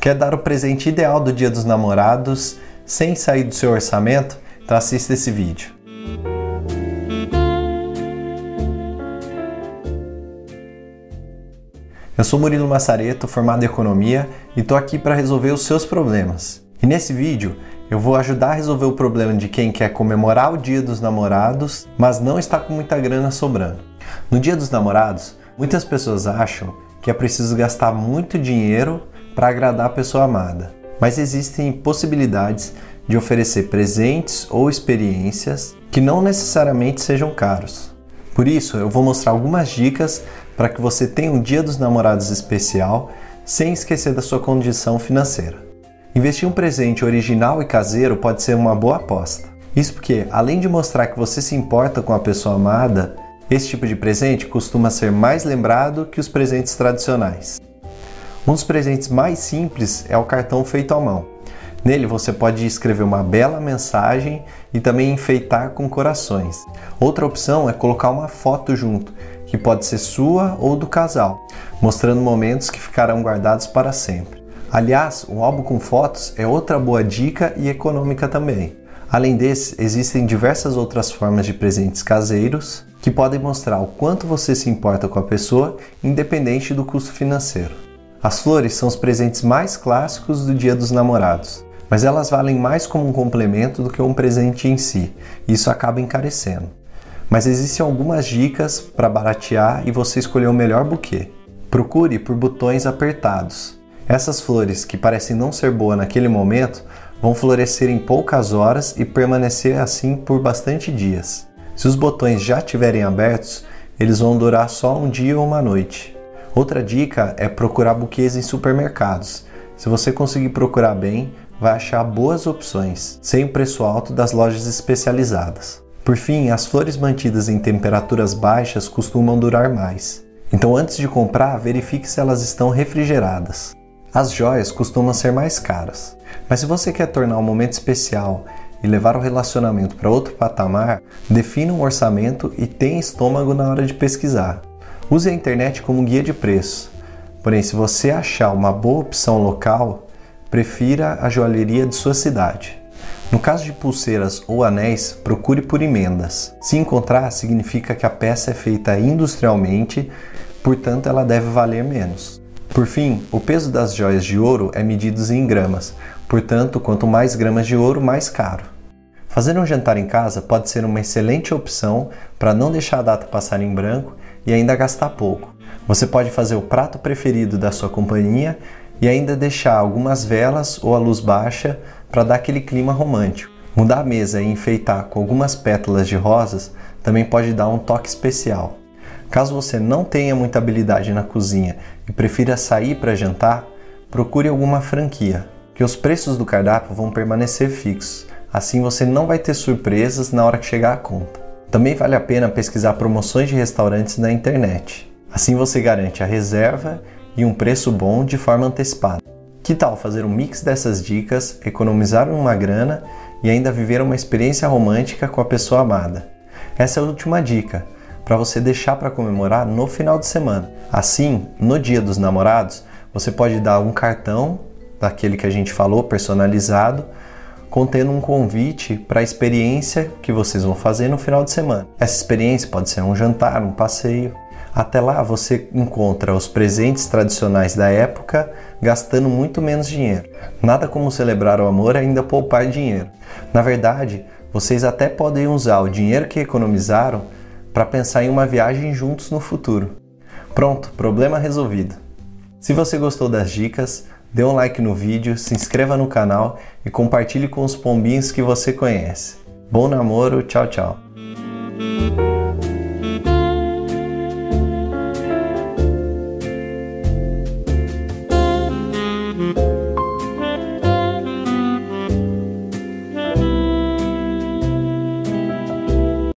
Quer dar o presente ideal do Dia dos Namorados sem sair do seu orçamento? Então assista esse vídeo. Eu sou Murilo Massareto, formado em Economia, e estou aqui para resolver os seus problemas. E nesse vídeo eu vou ajudar a resolver o problema de quem quer comemorar o Dia dos Namorados, mas não está com muita grana sobrando. No Dia dos Namorados, muitas pessoas acham que é preciso gastar muito dinheiro para agradar a pessoa amada, mas existem possibilidades de oferecer presentes ou experiências que não necessariamente sejam caros. Por isso, eu vou mostrar algumas dicas para que você tenha um Dia dos Namorados especial sem esquecer da sua condição financeira. Investir um presente original e caseiro pode ser uma boa aposta. Isso porque, além de mostrar que você se importa com a pessoa amada, esse tipo de presente costuma ser mais lembrado que os presentes tradicionais. Um dos presentes mais simples é o cartão feito à mão. Nele você pode escrever uma bela mensagem e também enfeitar com corações. Outra opção é colocar uma foto junto, que pode ser sua ou do casal, mostrando momentos que ficarão guardados para sempre. Aliás, um álbum com fotos é outra boa dica e econômica também. Além desse, existem diversas outras formas de presentes caseiros que podem mostrar o quanto você se importa com a pessoa, independente do custo financeiro. As flores são os presentes mais clássicos do Dia dos Namorados, mas elas valem mais como um complemento do que um presente em si, e isso acaba encarecendo. Mas existem algumas dicas para baratear e você escolher o melhor buquê. Procure por botões apertados. Essas flores, que parecem não ser boas naquele momento, vão florescer em poucas horas e permanecer assim por bastante dias. Se os botões já estiverem abertos, eles vão durar só um dia ou uma noite. Outra dica é procurar buquês em supermercados. Se você conseguir procurar bem, vai achar boas opções, sem o preço alto das lojas especializadas. Por fim, as flores mantidas em temperaturas baixas costumam durar mais. Então, antes de comprar, verifique se elas estão refrigeradas. As joias costumam ser mais caras, mas se você quer tornar um momento especial e levar o relacionamento para outro patamar, defina um orçamento e tenha estômago na hora de pesquisar. Use a internet como guia de preço. Porém, se você achar uma boa opção local, prefira a joalheria de sua cidade. No caso de pulseiras ou anéis, procure por emendas. Se encontrar, significa que a peça é feita industrialmente, portanto ela deve valer menos. Por fim, o peso das joias de ouro é medido em gramas, portanto, quanto mais gramas de ouro, mais caro. Fazer um jantar em casa pode ser uma excelente opção para não deixar a data passar em branco e ainda gastar pouco. Você pode fazer o prato preferido da sua companhia e ainda deixar algumas velas ou a luz baixa para dar aquele clima romântico. Mudar a mesa e enfeitar com algumas pétalas de rosas também pode dar um toque especial. Caso você não tenha muita habilidade na cozinha e prefira sair para jantar, procure alguma franquia, que os preços do cardápio vão permanecer fixos. Assim você não vai ter surpresas na hora que chegar a conta. Também vale a pena pesquisar promoções de restaurantes na internet. Assim você garante a reserva e um preço bom de forma antecipada. Que tal fazer um mix dessas dicas, economizar uma grana e ainda viver uma experiência romântica com a pessoa amada? Essa é a última dica para você deixar para comemorar no final de semana. Assim, no Dia dos Namorados, você pode dar um cartão daquele que a gente falou, personalizado, contendo um convite para a experiência que vocês vão fazer no final de semana. Essa experiência pode ser um jantar, um passeio. Até lá você encontra os presentes tradicionais da época gastando muito menos dinheiro. Nada como celebrar o amor ainda poupar dinheiro. Na verdade, vocês até podem usar o dinheiro que economizaram para pensar em uma viagem juntos no futuro. Pronto, problema resolvido. Se você gostou das dicas, dê um like no vídeo, se inscreva no canal e compartilhe com os pombinhos que você conhece. Bom namoro, tchau, tchau.